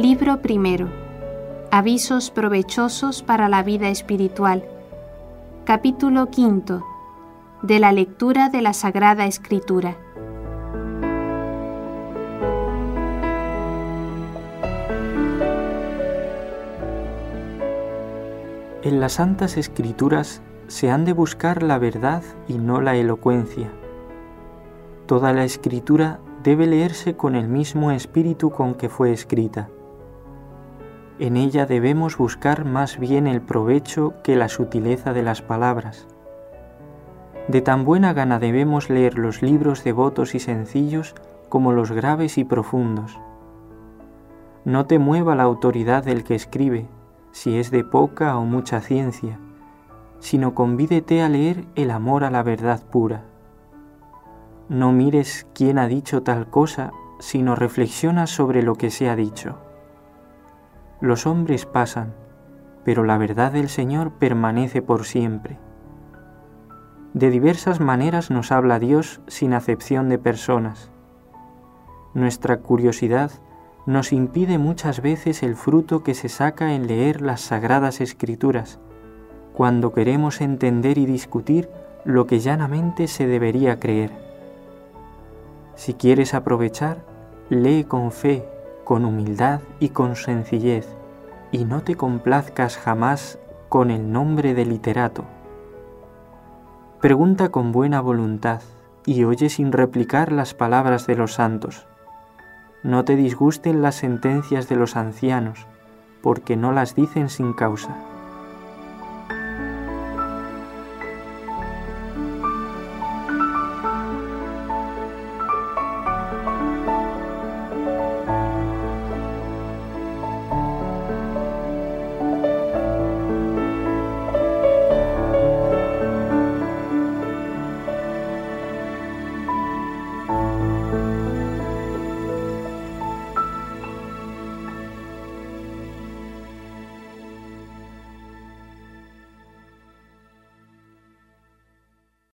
Libro primero. Avisos provechosos para la vida espiritual. Capítulo quinto. De la lectura de la Sagrada Escritura. En las Santas Escrituras se han de buscar la verdad y no la elocuencia. Toda la Escritura debe leerse con el mismo espíritu con que fue escrita. En ella debemos buscar más bien el provecho que la sutileza de las palabras. De tan buena gana debemos leer los libros devotos y sencillos como los graves y profundos. No te mueva la autoridad del que escribe, si es de poca o mucha ciencia, sino convídete a leer el amor a la verdad pura. No mires quién ha dicho tal cosa, sino reflexiona sobre lo que se ha dicho. Los hombres pasan, pero la verdad del Señor permanece por siempre. De diversas maneras nos habla Dios sin acepción de personas. Nuestra curiosidad nos impide muchas veces el fruto que se saca en leer las sagradas escrituras, cuando queremos entender y discutir lo que llanamente se debería creer. Si quieres aprovechar, lee con fe, con humildad y con sencillez, y no te complazcas jamás con el nombre de literato. Pregunta con buena voluntad y oye sin replicar las palabras de los santos. No te disgusten las sentencias de los ancianos, porque no las dicen sin causa.